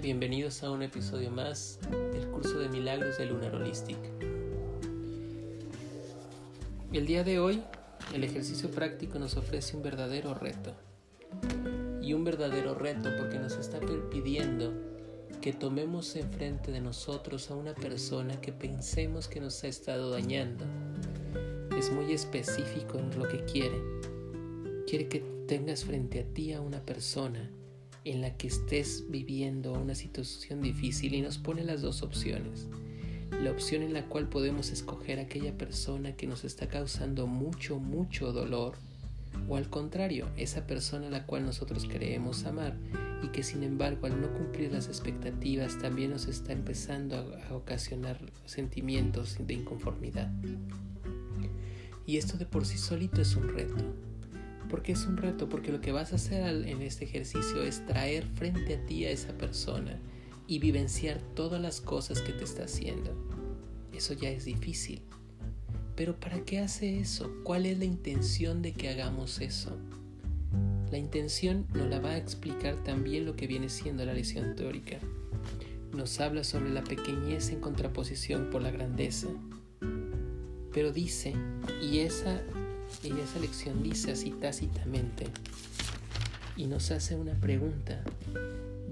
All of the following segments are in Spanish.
bienvenidos a un episodio más del curso de milagros de Lunar Holistic. El día de hoy, el ejercicio práctico nos ofrece un verdadero reto. Y un verdadero reto porque nos está pidiendo que tomemos enfrente de nosotros a una persona que pensemos que nos ha estado dañando. Es muy específico en lo que quiere. Quiere que tengas frente a ti a una persona en la que estés viviendo una situación difícil y nos pone las dos opciones. La opción en la cual podemos escoger aquella persona que nos está causando mucho, mucho dolor o al contrario, esa persona a la cual nosotros creemos amar y que sin embargo al no cumplir las expectativas también nos está empezando a, a ocasionar sentimientos de inconformidad. Y esto de por sí solito es un reto. Porque es un reto, porque lo que vas a hacer en este ejercicio es traer frente a ti a esa persona y vivenciar todas las cosas que te está haciendo. Eso ya es difícil. Pero ¿para qué hace eso? ¿Cuál es la intención de que hagamos eso? La intención nos la va a explicar también lo que viene siendo la lección teórica. Nos habla sobre la pequeñez en contraposición por la grandeza. Pero dice, y esa y esa lección dice así tácitamente y nos hace una pregunta.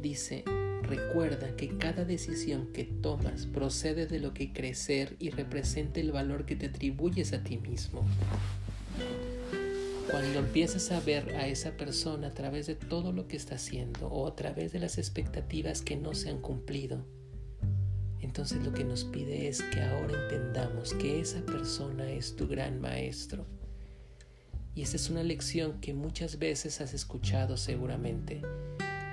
Dice, recuerda que cada decisión que tomas procede de lo que crecer y representa el valor que te atribuyes a ti mismo. Cuando empiezas a ver a esa persona a través de todo lo que está haciendo o a través de las expectativas que no se han cumplido, entonces lo que nos pide es que ahora entendamos que esa persona es tu gran maestro y esa es una lección que muchas veces has escuchado seguramente.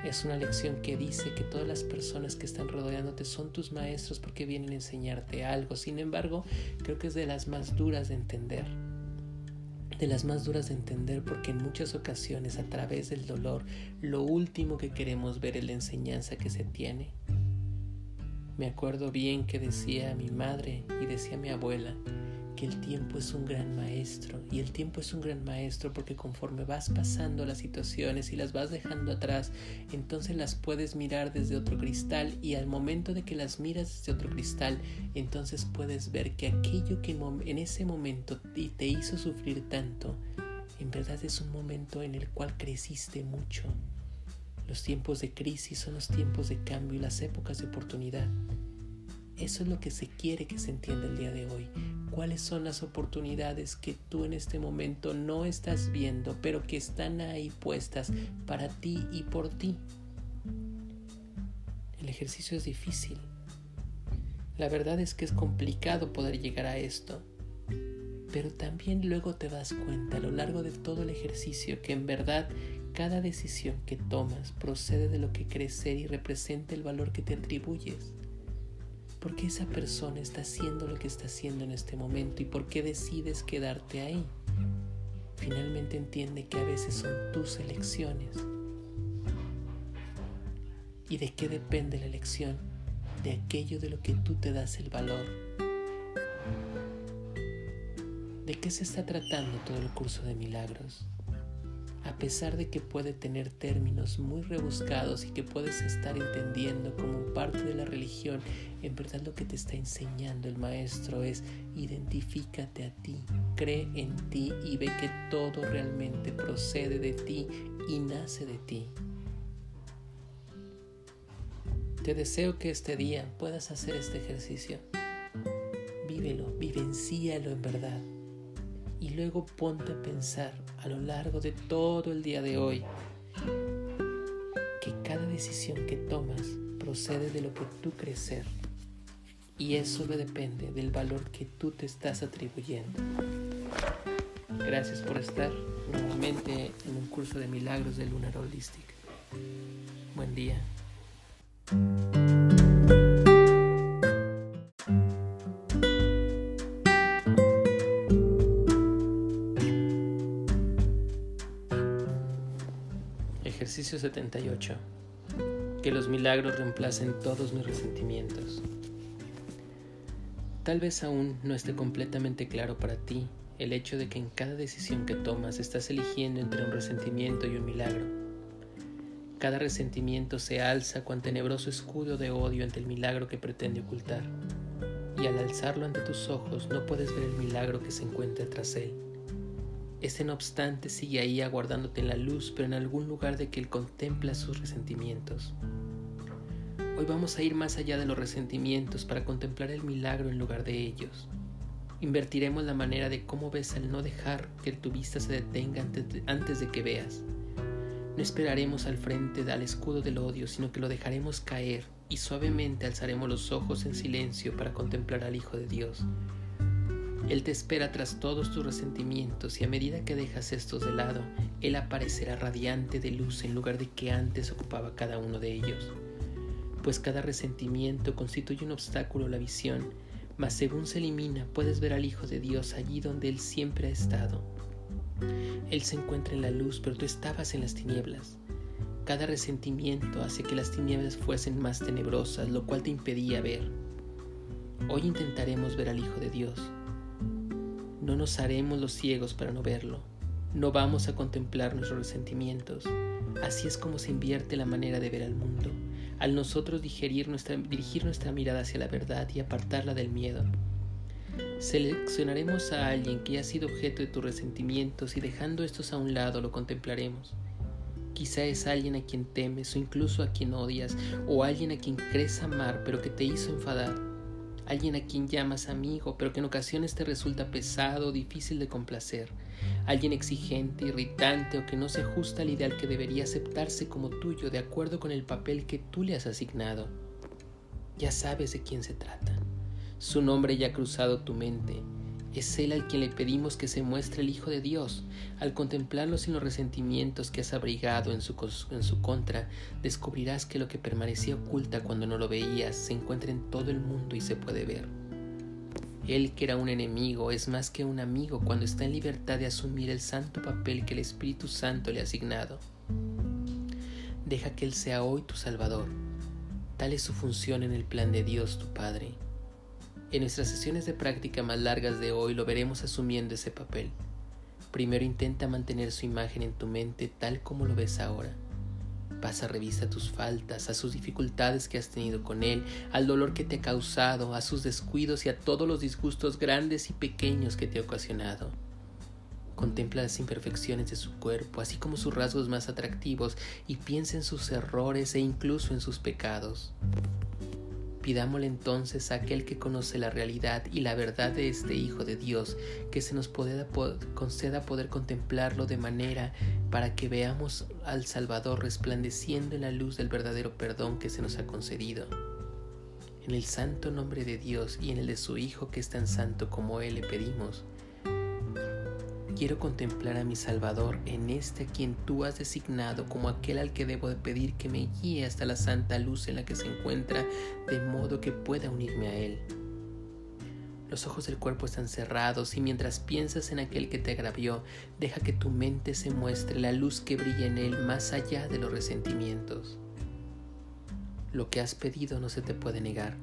Es una lección que dice que todas las personas que están rodeándote son tus maestros porque vienen a enseñarte algo. Sin embargo, creo que es de las más duras de entender. De las más duras de entender porque en muchas ocasiones a través del dolor lo último que queremos ver es la enseñanza que se tiene. Me acuerdo bien que decía mi madre y decía mi abuela, el tiempo es un gran maestro y el tiempo es un gran maestro porque conforme vas pasando las situaciones y las vas dejando atrás, entonces las puedes mirar desde otro cristal y al momento de que las miras desde otro cristal, entonces puedes ver que aquello que en ese momento te hizo sufrir tanto, en verdad es un momento en el cual creciste mucho. Los tiempos de crisis son los tiempos de cambio y las épocas de oportunidad. Eso es lo que se quiere que se entienda el día de hoy cuáles son las oportunidades que tú en este momento no estás viendo, pero que están ahí puestas para ti y por ti. El ejercicio es difícil. La verdad es que es complicado poder llegar a esto. Pero también luego te das cuenta a lo largo de todo el ejercicio que en verdad cada decisión que tomas procede de lo que crecer y representa el valor que te atribuyes. ¿Por qué esa persona está haciendo lo que está haciendo en este momento y por qué decides quedarte ahí? Finalmente entiende que a veces son tus elecciones. ¿Y de qué depende la elección? De aquello de lo que tú te das el valor. ¿De qué se está tratando todo el curso de milagros? a pesar de que puede tener términos muy rebuscados y que puedes estar entendiendo como parte de la religión, en verdad lo que te está enseñando el maestro es identifícate a ti, cree en ti y ve que todo realmente procede de ti y nace de ti. Te deseo que este día puedas hacer este ejercicio. Vívelo, vivencíalo en verdad y luego ponte a pensar a lo largo de todo el día de hoy que cada decisión que tomas procede de lo que tú crees ser y eso depende del valor que tú te estás atribuyendo. Gracias por estar nuevamente en un curso de milagros de Lunar Holistic. Buen día. Ejercicio 78. Que los milagros reemplacen todos mis resentimientos. Tal vez aún no esté completamente claro para ti el hecho de que en cada decisión que tomas estás eligiendo entre un resentimiento y un milagro. Cada resentimiento se alza cuan tenebroso escudo de odio ante el milagro que pretende ocultar. Y al alzarlo ante tus ojos no puedes ver el milagro que se encuentra tras él. Este no obstante sigue ahí aguardándote en la luz, pero en algún lugar de que él contempla sus resentimientos. Hoy vamos a ir más allá de los resentimientos para contemplar el milagro en lugar de ellos. Invertiremos la manera de cómo ves al no dejar que tu vista se detenga antes de, que veas. No esperaremos al frente del escudo del odio, sino que lo dejaremos caer y suavemente alzaremos los ojos en silencio para contemplar al Hijo de Dios. Él te espera tras todos tus resentimientos y a medida que dejas estos de lado, Él aparecerá radiante de luz en lugar de que antes ocupaba cada uno de ellos pues cada resentimiento constituye un obstáculo a la visión, mas según se elimina puedes ver al Hijo de Dios allí donde Él siempre ha estado. Él se encuentra en la luz, pero tú estabas en las tinieblas. Cada resentimiento hace que las tinieblas fuesen más tenebrosas, lo cual te impedía ver. Hoy intentaremos ver al Hijo de Dios. No nos haremos los ciegos para no verlo. No vamos a contemplar nuestros resentimientos. Así es como se invierte la manera de ver al mundo al nosotros dirigir nuestra, dirigir nuestra mirada hacia la verdad y apartarla del miedo. Seleccionaremos a alguien que ha sido objeto de tus resentimientos y dejando estos a un lado lo contemplaremos. Quizá es alguien a quien temes o incluso a quien odias o alguien a quien crees amar pero que te hizo enfadar. Alguien a quien llamas amigo pero que en ocasiones te resulta pesado o difícil de complacer alguien exigente, irritante o que no se ajusta al ideal que debería aceptarse como tuyo de acuerdo con el papel que tú le has asignado. Ya sabes de quién se trata. Su nombre ya ha cruzado tu mente. Es Él al quien le pedimos que se muestre el Hijo de Dios. Al contemplarlo sin los resentimientos que has abrigado en su, en su contra, descubrirás que lo que permanecía oculta cuando no lo veías se encuentra en todo el mundo y se puede ver. Él que era un enemigo es más que un amigo cuando está en libertad de asumir el santo papel que el Espíritu Santo le ha asignado. Deja que Él sea hoy tu Salvador. Tal es su función en el plan de Dios tu Padre. En nuestras sesiones de práctica más largas de hoy lo veremos asumiendo ese papel. Primero intenta mantener su imagen en tu mente tal como lo ves ahora. Pasa revista tus faltas, a sus dificultades que has tenido con él, al dolor que te ha causado, a sus descuidos y a todos los disgustos grandes y pequeños que te ha ocasionado. Contempla las imperfecciones de su cuerpo, así como sus rasgos más atractivos, y piensa en sus errores e incluso en sus pecados. Pidámosle entonces a aquel que conoce la realidad y la verdad de este Hijo de Dios que se nos conceda poder contemplarlo de manera para que veamos al Salvador resplandeciendo en la luz del verdadero perdón que se nos ha concedido. En el santo nombre de Dios y en el de su Hijo que es tan santo como Él le pedimos, Quiero contemplar a mi Salvador en este a quien tú has designado como aquel al que debo de pedir que me guíe hasta la santa luz en la que se encuentra, de modo que pueda unirme a Él. Los ojos del cuerpo están cerrados y mientras piensas en aquel que te agravió, deja que tu mente se muestre la luz que brilla en Él más allá de los resentimientos. Lo que has pedido no se te puede negar.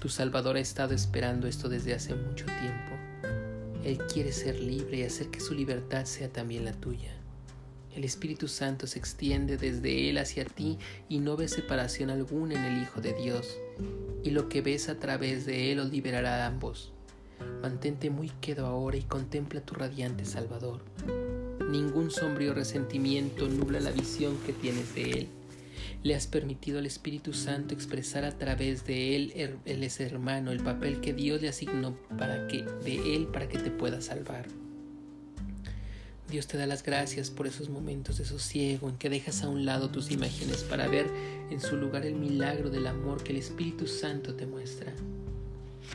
Tu Salvador ha estado esperando esto desde hace mucho tiempo. Él quiere ser libre y hacer que su libertad sea también la tuya. El Espíritu Santo se extiende desde Él hacia ti y no ves separación alguna en el Hijo de Dios. Y lo que ves a través de Él os liberará a ambos. Mantente muy quedo ahora y contempla tu radiante Salvador. Ningún sombrío resentimiento nubla la visión que tienes de Él le has permitido al Espíritu Santo expresar a través de él, él es hermano, el papel que Dios le asignó para que, de él para que te pueda salvar. Dios te da las gracias por esos momentos de sosiego en que dejas a un lado tus imágenes para ver en su lugar el milagro del amor que el Espíritu Santo te muestra.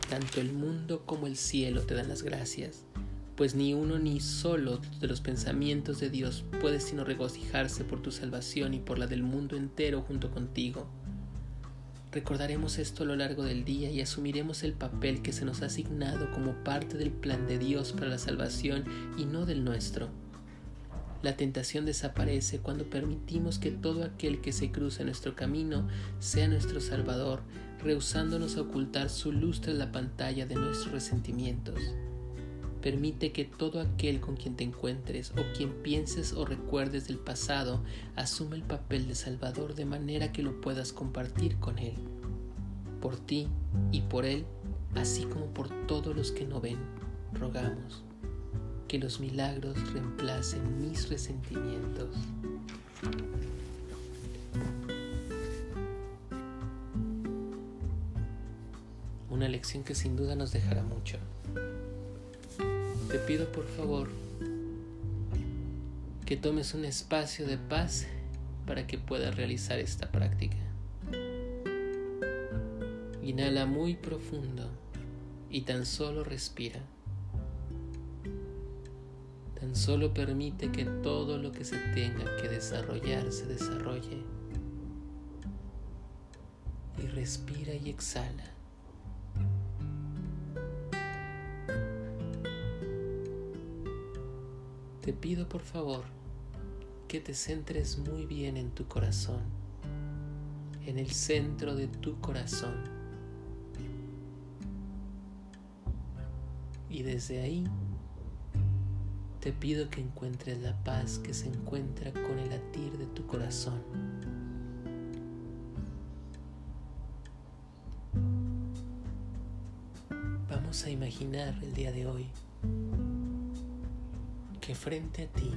Tanto el mundo como el cielo te dan las gracias pues ni uno ni solo de los pensamientos de Dios puede sino regocijarse por tu salvación y por la del mundo entero junto contigo. Recordaremos esto a lo largo del día y asumiremos el papel que se nos ha asignado como parte del plan de Dios para la salvación y no del nuestro. La tentación desaparece cuando permitimos que todo aquel que se en nuestro camino sea nuestro Salvador, rehusándonos a ocultar su luz tras la pantalla de nuestros resentimientos Permite que todo aquel con quien te encuentres o quien pienses o recuerdes del pasado asuma el papel de Salvador de manera que lo puedas compartir con Él, por ti y por Él, así como por todos los que no ven. Rogamos que los milagros reemplacen mis resentimientos. Una lección que sin duda nos dejará mucho. Te pido por favor que tomes un espacio de paz para que puedas realizar esta práctica. Inhala muy profundo y tan solo respira. Tan solo permite que todo lo que se tenga que desarrollar se desarrolle. Y respira y exhala. Te pido por favor que te centres muy bien en tu corazón, en el centro de tu corazón. Y desde ahí te pido que encuentres la paz que se encuentra con el latir de tu corazón. Vamos a imaginar el día de hoy que frente a ti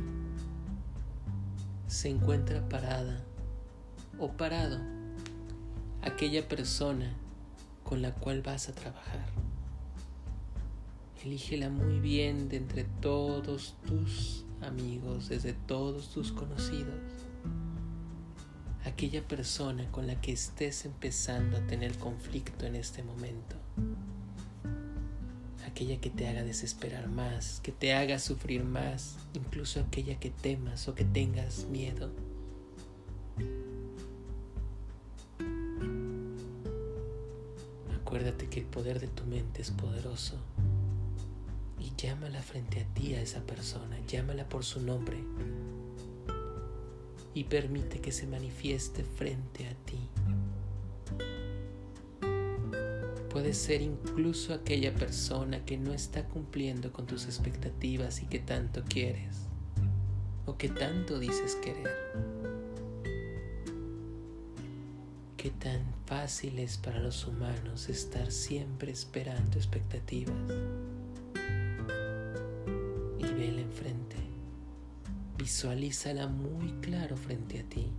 se encuentra parada o parado aquella persona con la cual vas a trabajar. Elígela muy bien de entre todos tus amigos, desde todos tus conocidos. Aquella persona con la que estés empezando a tener conflicto en este momento aquella que te haga desesperar más, que te haga sufrir más, incluso aquella que temas o que tengas miedo. Acuérdate que el poder de tu mente es poderoso y llámala frente a ti a esa persona, llámala por su nombre y permite que se manifieste frente a ti. Puede ser incluso aquella persona que no está cumpliendo con tus expectativas y que tanto quieres o que tanto dices querer. Qué tan fácil es para los humanos estar siempre esperando expectativas. Y vela enfrente. Visualízala muy claro frente a ti.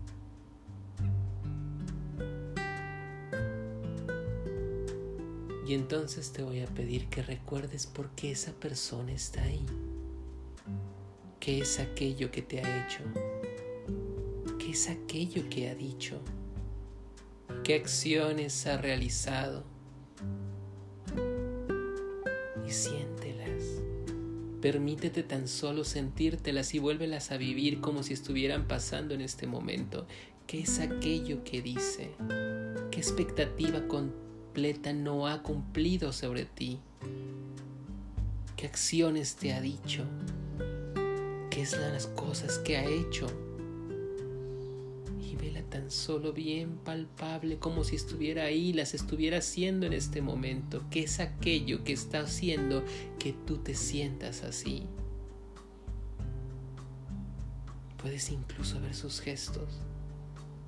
Y entonces te voy a pedir que recuerdes por qué esa persona está ahí. ¿Qué es aquello que te ha hecho? ¿Qué es aquello que ha dicho? ¿Qué acciones ha realizado? Y siéntelas. Permítete tan solo sentírtelas y vuélvelas a vivir como si estuvieran pasando en este momento. ¿Qué es aquello que dice? ¿Qué expectativa con no ha cumplido sobre ti? ¿Qué acciones te ha dicho? ¿Qué es las cosas que ha hecho? Y vela tan solo bien palpable como si estuviera ahí, las estuviera haciendo en este momento. ¿Qué es aquello que está haciendo que tú te sientas así? Puedes incluso ver sus gestos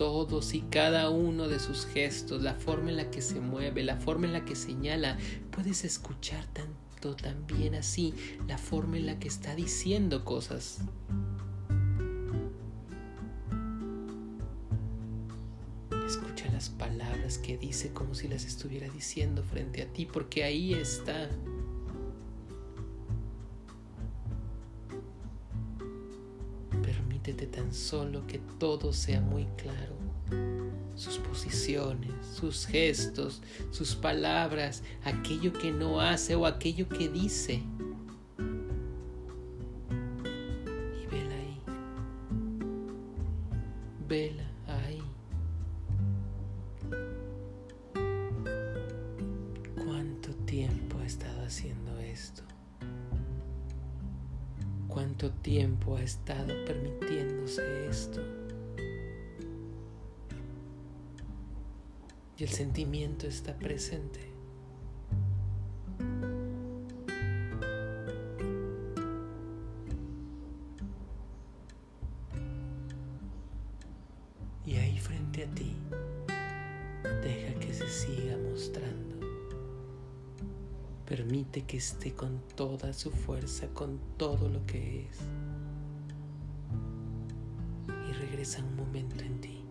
todos y cada uno de sus gestos, la forma en la que se mueve, la forma en la que señala. Puedes escuchar tanto también así la forma en la que está diciendo cosas. Escucha las palabras que dice como si las estuviera diciendo frente a ti, porque ahí está. Permítete tan solo que todo sea muy claro. Sus posiciones, sus gestos, sus palabras, aquello que no hace o aquello que dice. presente. Y ahí frente a ti, deja que se siga mostrando. Permite que esté con toda su fuerza, con todo lo que es. Y regresa un momento en ti.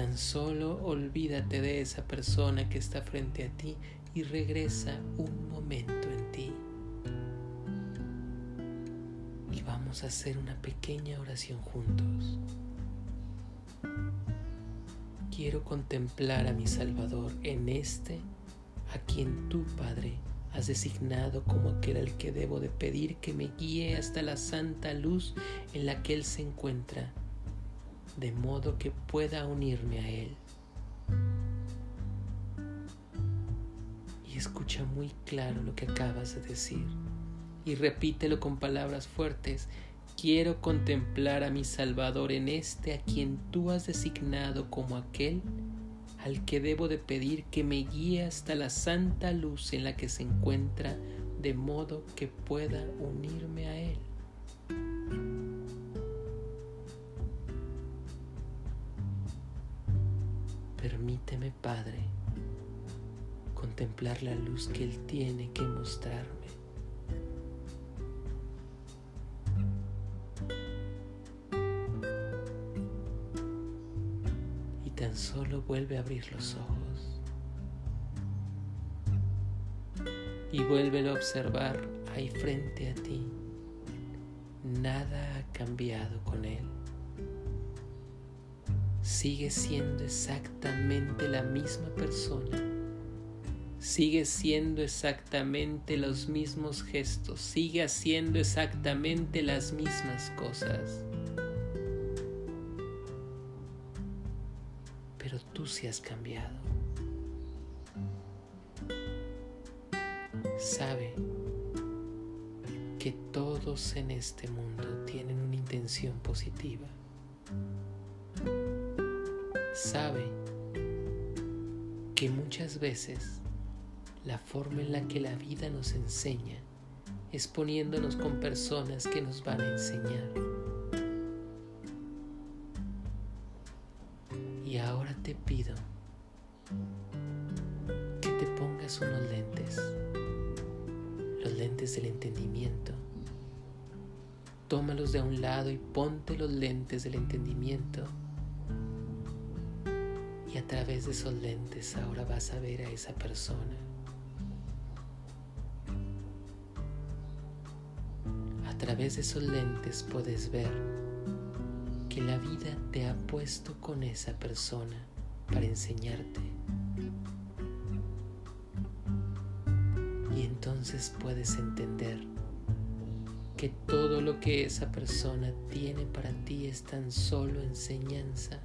Tan solo olvídate de esa persona que está frente a ti y regresa un momento en ti. Y vamos a hacer una pequeña oración juntos. Quiero contemplar a mi Salvador en este a quien tú, Padre, has designado como aquel al que debo de pedir que me guíe hasta la santa luz en la que Él se encuentra de modo que pueda unirme a Él. Y escucha muy claro lo que acabas de decir y repítelo con palabras fuertes. Quiero contemplar a mi Salvador en este a quien tú has designado como aquel al que debo de pedir que me guíe hasta la santa luz en la que se encuentra, de modo que pueda unirme a Él. Permíteme, Padre, contemplar la luz que Él tiene que mostrarme. Y tan solo vuelve a abrir los ojos. Y vuelve a observar ahí frente a ti. Nada ha cambiado con Él sigue siendo exactamente la misma persona. Sigue siendo exactamente los mismos gestos, sigue haciendo exactamente las mismas cosas. Pero tú sí has cambiado. Sabe que todos en este mundo tienen una intención positiva sabe que muchas veces la forma en la que la vida nos enseña es poniéndonos con personas que nos van a enseñar. Y ahora te pido que te pongas unos lentes, los lentes del entendimiento. Tómalos de un lado y ponte los lentes del entendimiento a través de esos lentes ahora vas a ver a esa persona. A través de esos lentes puedes ver que la vida te ha puesto con esa persona para enseñarte. Y entonces puedes entender que todo lo que esa persona tiene para ti es tan solo enseñanza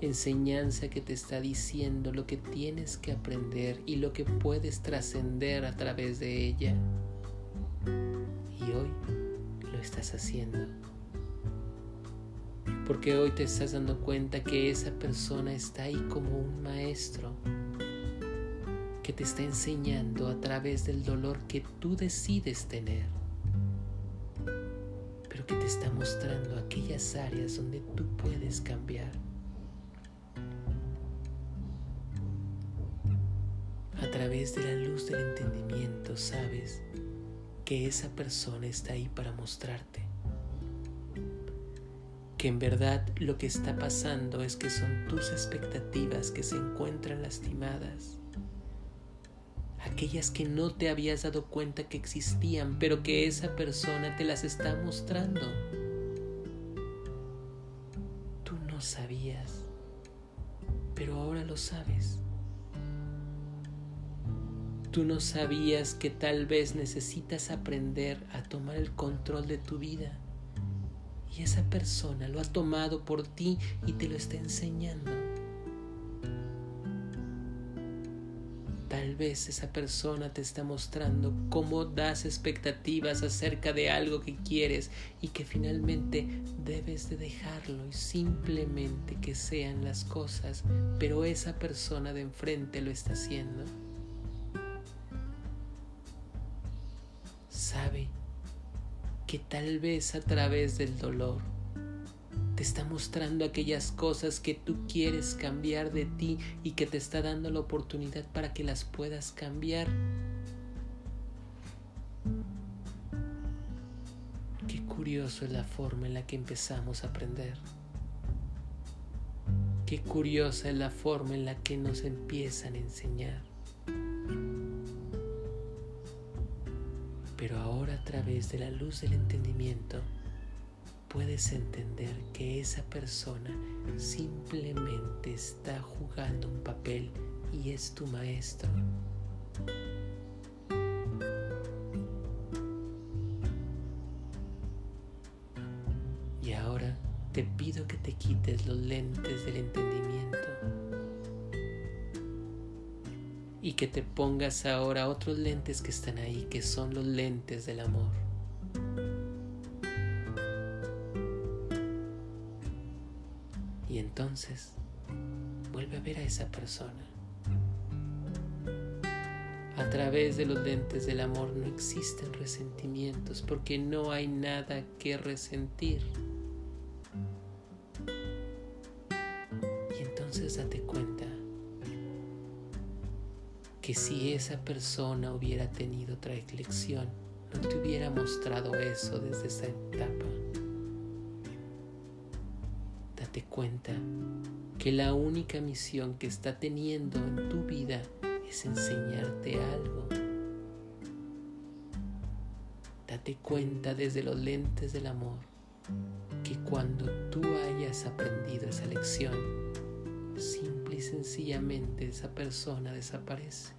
enseñanza que te está diciendo lo que tienes que aprender y lo que puedes trascender a través de ella. Y hoy lo estás haciendo. Porque hoy te estás dando cuenta que esa persona está ahí como un maestro que te está enseñando a través del dolor que tú decides tener, pero que te está mostrando aquellas áreas donde tú puedes cambiar través de la luz del entendimiento sabes que esa persona está ahí para mostrarte. Que en verdad lo que está pasando es que son tus expectativas que se encuentran lastimadas. Aquellas que no te habías dado cuenta que existían, pero que esa persona te las está mostrando. Tú no sabías, pero ahora lo sabes. Tú no sabías que tal vez necesitas aprender a tomar el control de tu vida. Y esa persona lo ha tomado por ti y te lo está enseñando. Tal vez esa persona te está mostrando cómo das expectativas acerca de algo que quieres y que finalmente debes de dejarlo y simplemente que sean las cosas, pero esa persona de enfrente lo está haciendo. Que tal vez a través del dolor te está mostrando aquellas cosas que tú quieres cambiar de ti y que te está dando la oportunidad para que las puedas cambiar. Qué curioso es la forma en la que empezamos a aprender. Qué curiosa es la forma en la que nos empiezan a enseñar. Través de la luz del entendimiento, puedes entender que esa persona simplemente está jugando un papel y es tu maestro. Y ahora te pido que te quites los lentes del entendimiento que te pongas ahora otros lentes que están ahí, que son los lentes del amor. entonces vuelve a ver a esa persona. A través de los lentes del amor no existen resentimientos porque no hay nada que resentir. Y entonces date cuenta que si esa persona hubiera tenido otra lección, no te hubiera mostrado eso desde esa etapa cuenta que la única misión que está teniendo en tu vida es enseñarte algo. Date cuenta desde los lentes del amor que cuando tú hayas aprendido esa lección, simple y sencillamente esa persona desaparece.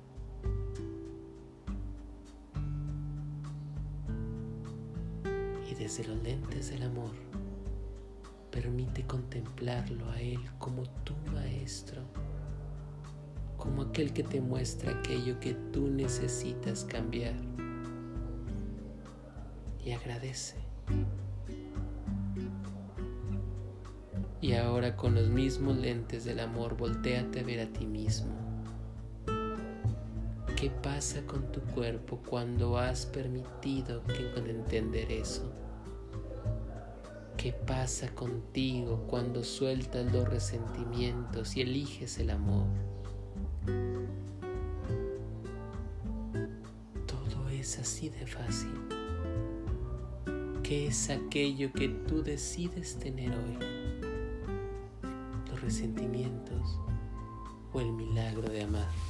Desde los lentes del amor, Permite contemplarlo a Él como tu maestro, como aquel que te muestra aquello que tú necesitas cambiar. Y agradece. Y ahora con los mismos lentes del amor, volteate a ver a ti mismo. ¿Qué pasa con tu cuerpo cuando has permitido que entender eso? ¿Qué pasa contigo cuando sueltas los resentimientos y eliges el amor? Todo es así de fácil. ¿Qué es aquello que tú decides tener hoy? ¿Los resentimientos o el milagro de amar?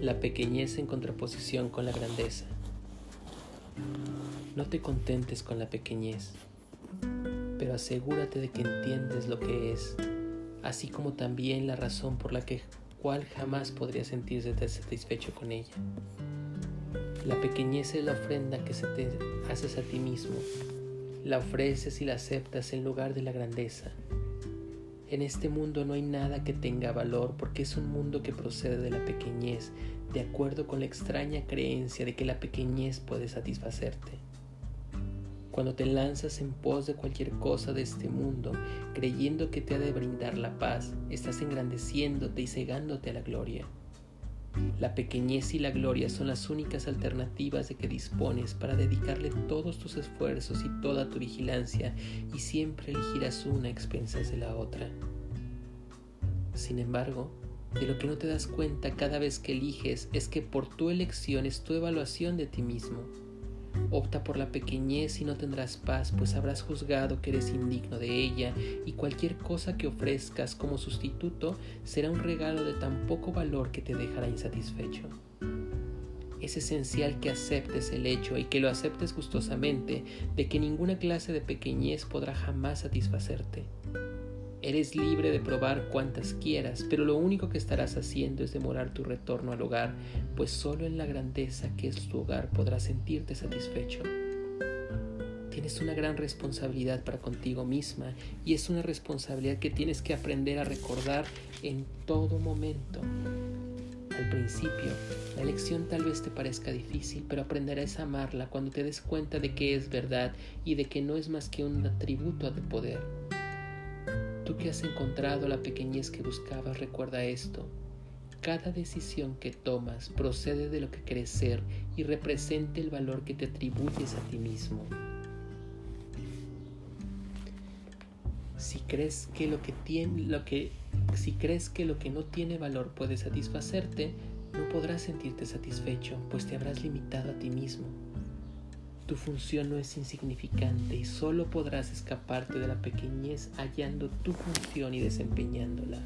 La pequeñez en contraposición con la grandeza. No te contentes con la pequeñez, pero asegúrate de que entiendes lo que es, así como también la razón por la que cual jamás podría sentirse satisfecho con ella. La pequeñez es la ofrenda que se te haces a ti mismo, la ofreces y la aceptas en lugar de la grandeza, en este mundo no hay nada que tenga valor porque es un mundo que procede de la pequeñez, de acuerdo con la extraña creencia de que la pequeñez puede satisfacerte. Cuando te lanzas en pos de cualquier cosa de este mundo, creyendo que te ha de brindar la paz, estás engrandeciéndote y cegándote a la gloria. La pequeñez y la gloria son las únicas alternativas de que dispones para dedicarle todos tus esfuerzos y toda tu vigilancia y siempre elegirás una a expensas de la otra. Sin embargo, de lo que no te das cuenta cada vez que eliges es que por tu elección es tu evaluación de ti mismo Opta por la pequeñez y no tendrás paz, pues habrás juzgado que eres indigno de ella, y cualquier cosa que ofrezcas como sustituto será un regalo de tan poco valor que te dejará insatisfecho. Es esencial que aceptes el hecho y que lo aceptes gustosamente de que ninguna clase de pequeñez podrá jamás satisfacerte. Eres libre de probar cuantas quieras, pero lo único que estarás haciendo es demorar tu retorno al hogar, pues solo en la grandeza que es tu hogar podrás sentirte satisfecho. Tienes una gran responsabilidad para contigo misma y es una responsabilidad que tienes que aprender a recordar en todo momento. Al principio, la lección tal vez te parezca difícil, pero aprenderás a amarla cuando te des cuenta de que es verdad y de que no es más que un atributo tu poder. Tú que has encontrado la pequeñez que buscabas, recuerda esto. Cada decisión que tomas procede de lo que crees ser y representa el valor que te atribuyes a ti mismo. Si crees que lo que tiene, lo que, si crees que lo que no tiene valor puede satisfacerte, no podrás sentirte satisfecho, pues te habrás limitado a ti mismo. Tu función no es insignificante y solo podrás escaparte de la pequeñez hallando tu función y desempeñándola.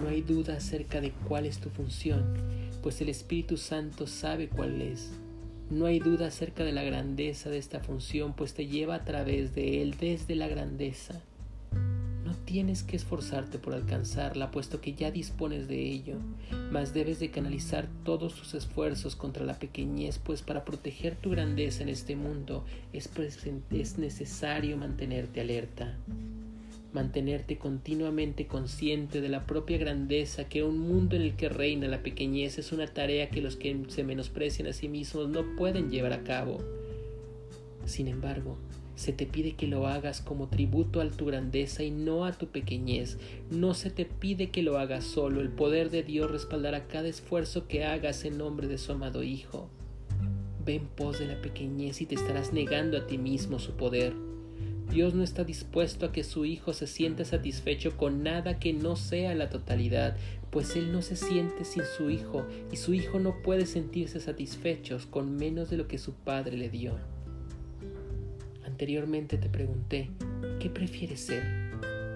No hay duda acerca de cuál es tu función, pues el Espíritu Santo sabe cuál es. No hay duda acerca de la grandeza de esta función, pues te lleva a través de él desde la grandeza tienes que esforzarte por alcanzarla, puesto que ya dispones de ello, mas debes de canalizar todos tus esfuerzos contra la pequeñez, pues para proteger tu grandeza en este mundo es, es necesario mantenerte alerta, mantenerte continuamente consciente de la propia grandeza que un mundo en el que reina la pequeñez es una tarea que los que se menosprecian a sí mismos no pueden llevar a cabo. Sin embargo, se te pide que lo hagas como tributo a tu grandeza y no a tu pequeñez. No se te pide que lo hagas solo. El poder de Dios respaldará cada esfuerzo que hagas en nombre de su amado Hijo. Ve en pos de la pequeñez y te estarás negando a ti mismo su poder. Dios no está dispuesto a que su Hijo se sienta satisfecho con nada que no sea la totalidad, pues Él no se siente sin su Hijo y su Hijo no puede sentirse satisfecho con menos de lo que su Padre le dio. Anteriormente te pregunté, ¿qué prefieres ser?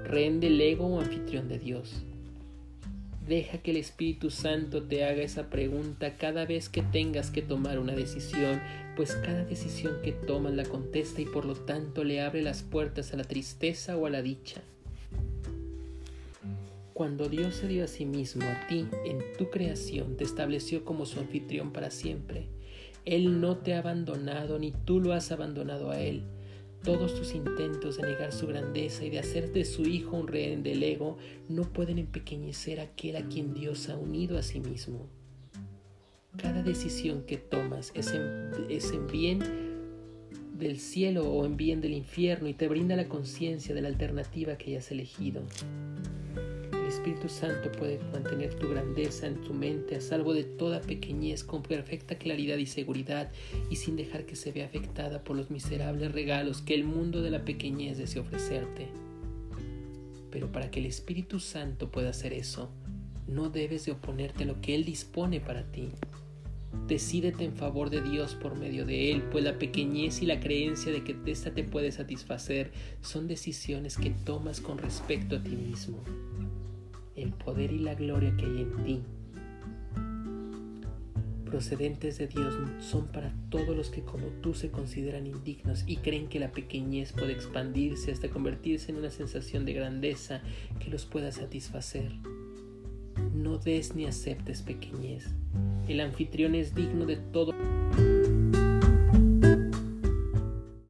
¿Rehén del ego o anfitrión de Dios? Deja que el Espíritu Santo te haga esa pregunta cada vez que tengas que tomar una decisión, pues cada decisión que tomas la contesta y por lo tanto le abre las puertas a la tristeza o a la dicha. Cuando Dios se dio a sí mismo a ti en tu creación, te estableció como su anfitrión para siempre. Él no te ha abandonado ni tú lo has abandonado a Él. Todos tus intentos de negar su grandeza y de hacer de su hijo un rehén del ego no pueden empequeñecer a aquel a quien Dios ha unido a sí mismo. Cada decisión que tomas es en, es en bien del cielo o en bien del infierno y te brinda la conciencia de la alternativa que hayas elegido. Espíritu Santo puede mantener tu grandeza en tu mente a salvo de toda pequeñez con perfecta claridad y seguridad y sin dejar que se vea afectada por los miserables regalos que el mundo de la pequeñez desea ofrecerte. Pero para que el Espíritu Santo pueda hacer eso, no debes de oponerte a lo que Él dispone para ti. Decídete en favor de Dios por medio de Él, pues la pequeñez y la creencia de que ésta te puede satisfacer son decisiones que tomas con respecto a ti mismo el poder y la gloria que hay en ti, procedentes de Dios, son para todos los que como tú se consideran indignos y creen que la pequeñez puede expandirse hasta convertirse en una sensación de grandeza que los pueda satisfacer. No des ni aceptes pequeñez. El anfitrión es digno de todo.